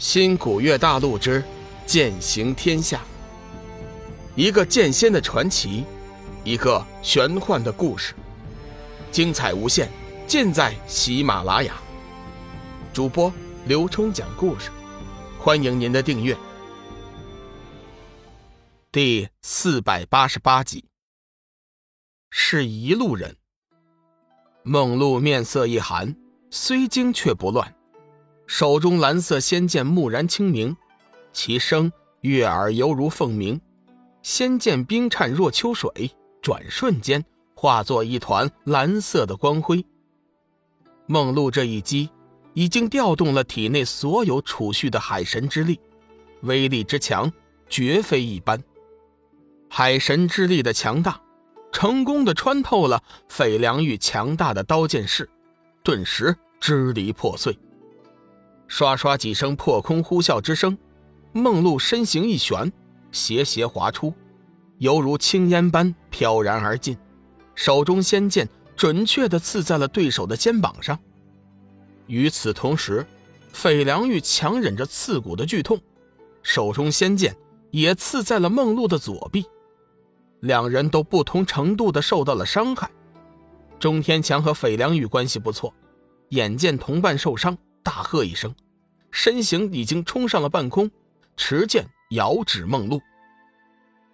新古月大陆之剑行天下，一个剑仙的传奇，一个玄幻的故事，精彩无限，尽在喜马拉雅。主播刘冲讲故事，欢迎您的订阅。第四百八十八集，是一路人。梦露面色一寒，虽惊却不乱。手中蓝色仙剑蓦然清明，其声悦耳犹如凤鸣。仙剑冰颤若秋水，转瞬间化作一团蓝色的光辉。梦露这一击已经调动了体内所有储蓄的海神之力，威力之强绝非一般。海神之力的强大，成功的穿透了费良玉强大的刀剑势，顿时支离破碎。刷刷几声破空呼啸之声，梦露身形一旋，斜斜滑出，犹如青烟般飘然而进，手中仙剑准确地刺在了对手的肩膀上。与此同时，费良玉强忍着刺骨的剧痛，手中仙剑也刺在了梦露的左臂，两人都不同程度地受到了伤害。钟天强和费良玉关系不错，眼见同伴受伤。大喝一声，身形已经冲上了半空，持剑遥指梦露：“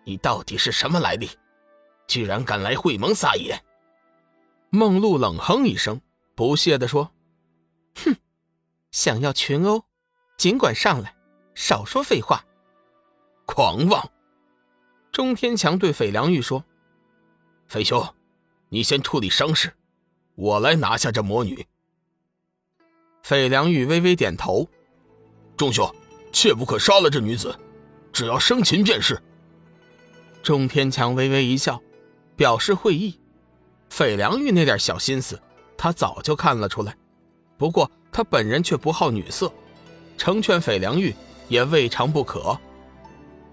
你到底是什么来历？居然敢来会盟撒野！”梦露冷哼一声，不屑地说：“哼，想要群殴，尽管上来，少说废话。”狂妄！钟天强对费良玉说：“费兄，你先处理伤势，我来拿下这魔女。”费良玉微微点头：“钟兄，切不可杀了这女子，只要生擒便是。”钟天强微微一笑，表示会意。费良玉那点小心思，他早就看了出来。不过他本人却不好女色，成全费良玉也未尝不可。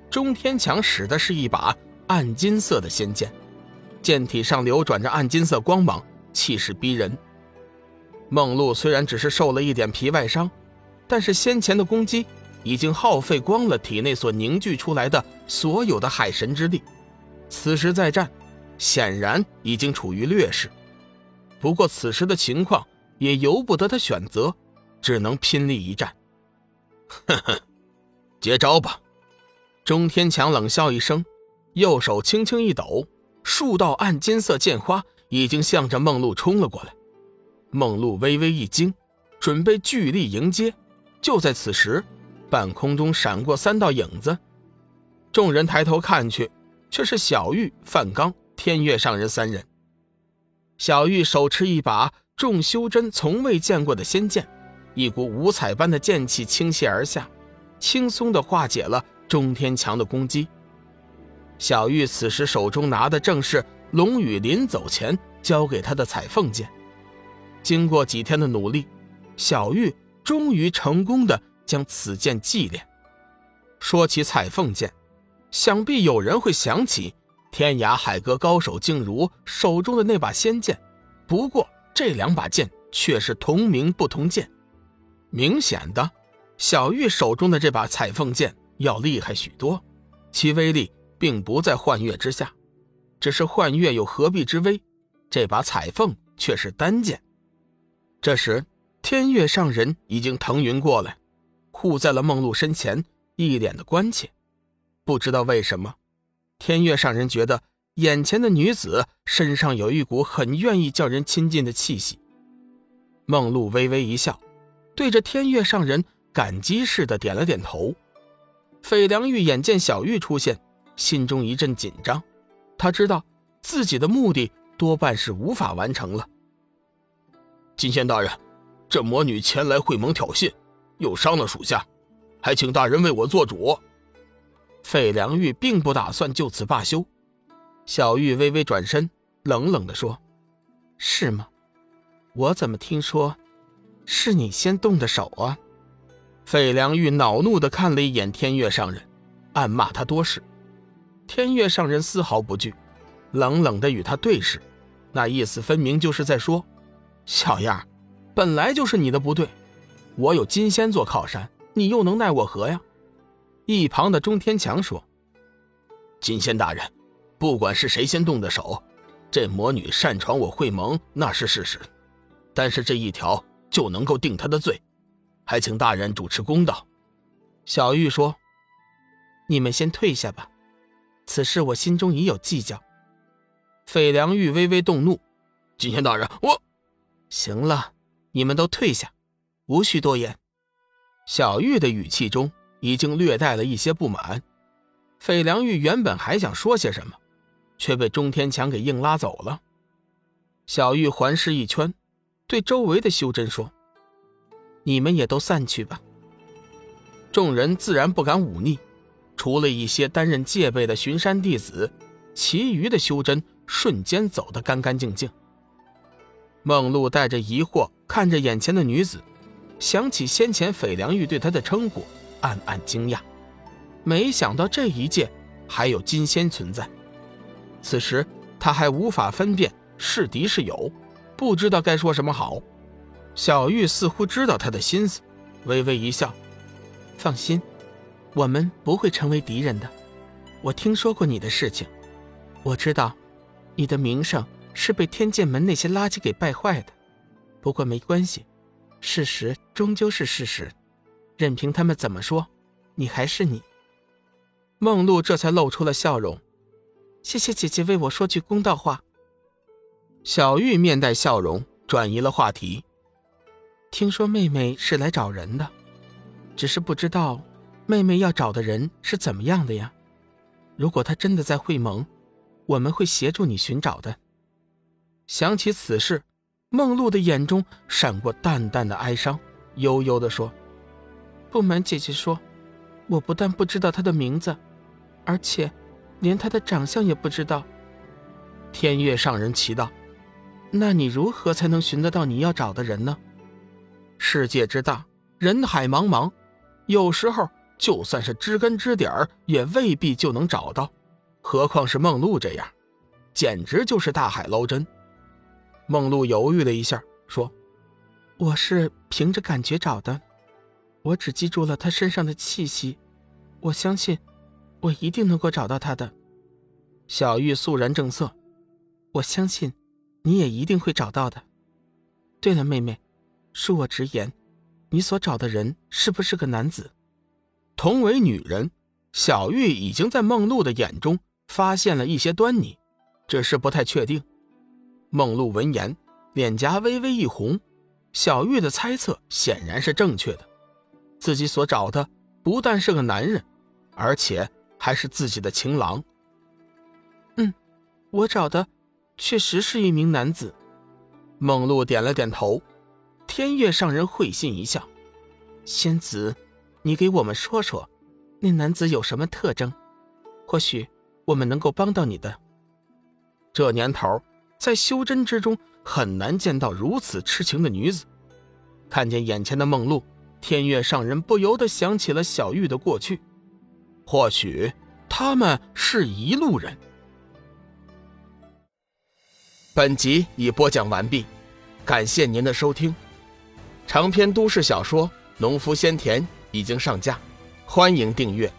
钟天强使的是一把暗金色的仙剑，剑体上流转着暗金色光芒，气势逼人。梦露虽然只是受了一点皮外伤，但是先前的攻击已经耗费光了体内所凝聚出来的所有的海神之力，此时再战，显然已经处于劣势。不过此时的情况也由不得他选择，只能拼力一战。哼哼，接招吧！钟天强冷笑一声，右手轻轻一抖，数道暗金色剑花已经向着梦露冲了过来。梦露微微一惊，准备聚力迎接。就在此时，半空中闪过三道影子，众人抬头看去，却是小玉、范刚、天月上人三人。小玉手持一把众修真从未见过的仙剑，一股五彩般的剑气倾泻而下，轻松地化解了钟天强的攻击。小玉此时手中拿的正是龙宇临走前交给他的彩凤剑。经过几天的努力，小玉终于成功的将此剑祭炼。说起彩凤剑，想必有人会想起天涯海阁高手静茹手中的那把仙剑。不过这两把剑却是同名不同剑。明显的，小玉手中的这把彩凤剑要厉害许多，其威力并不在幻月之下。只是幻月有何必之威，这把彩凤却是单剑。这时，天月上人已经腾云过来，护在了梦露身前，一脸的关切。不知道为什么，天月上人觉得眼前的女子身上有一股很愿意叫人亲近的气息。梦露微微一笑，对着天月上人感激似的点了点头。费良玉眼见小玉出现，心中一阵紧张，他知道自己的目的多半是无法完成了。金仙大人，这魔女前来会盟挑衅，又伤了属下，还请大人为我做主。费良玉并不打算就此罢休。小玉微微转身，冷冷地说：“是吗？我怎么听说是你先动的手啊？”费良玉恼怒地看了一眼天月上人，暗骂他多事。天月上人丝毫不惧，冷冷地与他对视，那意思分明就是在说。小样，本来就是你的不对。我有金仙做靠山，你又能奈我何呀？一旁的钟天强说：“金仙大人，不管是谁先动的手，这魔女擅闯我会盟那是事实，但是这一条就能够定她的罪，还请大人主持公道。”小玉说：“你们先退下吧，此事我心中已有计较。”费良玉微微动怒：“金仙大人，我……行了，你们都退下，无需多言。”小玉的语气中已经略带了一些不满。费良玉原本还想说些什么，却被钟天强给硬拉走了。小玉环视一圈，对周围的修真说：“你们也都散去吧。”众人自然不敢忤逆，除了一些担任戒备的巡山弟子，其余的修真瞬间走得干干净净。梦露带着疑惑看着眼前的女子，想起先前斐良玉对她的称呼，暗暗惊讶。没想到这一界还有金仙存在。此时他还无法分辨是敌是友，不知道该说什么好。小玉似乎知道他的心思，微微一笑。放心，我们不会成为敌人的。我听说过你的事情，我知道，你的名声是被天剑门那些垃圾给败坏的。不过没关系，事实终究是事实，任凭他们怎么说，你还是你。梦露这才露出了笑容，谢谢姐姐为我说句公道话。小玉面带笑容，转移了话题。听说妹妹是来找人的。只是不知道，妹妹要找的人是怎么样的呀？如果他真的在会盟，我们会协助你寻找的。想起此事，梦露的眼中闪过淡淡的哀伤，悠悠地说：“不瞒姐姐说，我不但不知道他的名字，而且连他的长相也不知道。”天月上人奇道：“那你如何才能寻得到你要找的人呢？世界之大，人海茫茫。”有时候，就算是知根知底儿，也未必就能找到，何况是梦露这样，简直就是大海捞针。梦露犹豫了一下，说：“我是凭着感觉找的，我只记住了他身上的气息，我相信，我一定能够找到他的。”小玉肃然正色：“我相信，你也一定会找到的。对了，妹妹，恕我直言。”你所找的人是不是个男子？同为女人，小玉已经在梦露的眼中发现了一些端倪，只是不太确定。梦露闻言，脸颊微微一红。小玉的猜测显然是正确的，自己所找的不但是个男人，而且还是自己的情郎。嗯，我找的确实是一名男子。梦露点了点头。天月上人会心一笑：“仙子，你给我们说说，那男子有什么特征？或许我们能够帮到你的。这年头，在修真之中很难见到如此痴情的女子。看见眼前的梦露，天月上人不由得想起了小玉的过去。或许他们是一路人。”本集已播讲完毕，感谢您的收听。长篇都市小说《农夫先田》已经上架，欢迎订阅。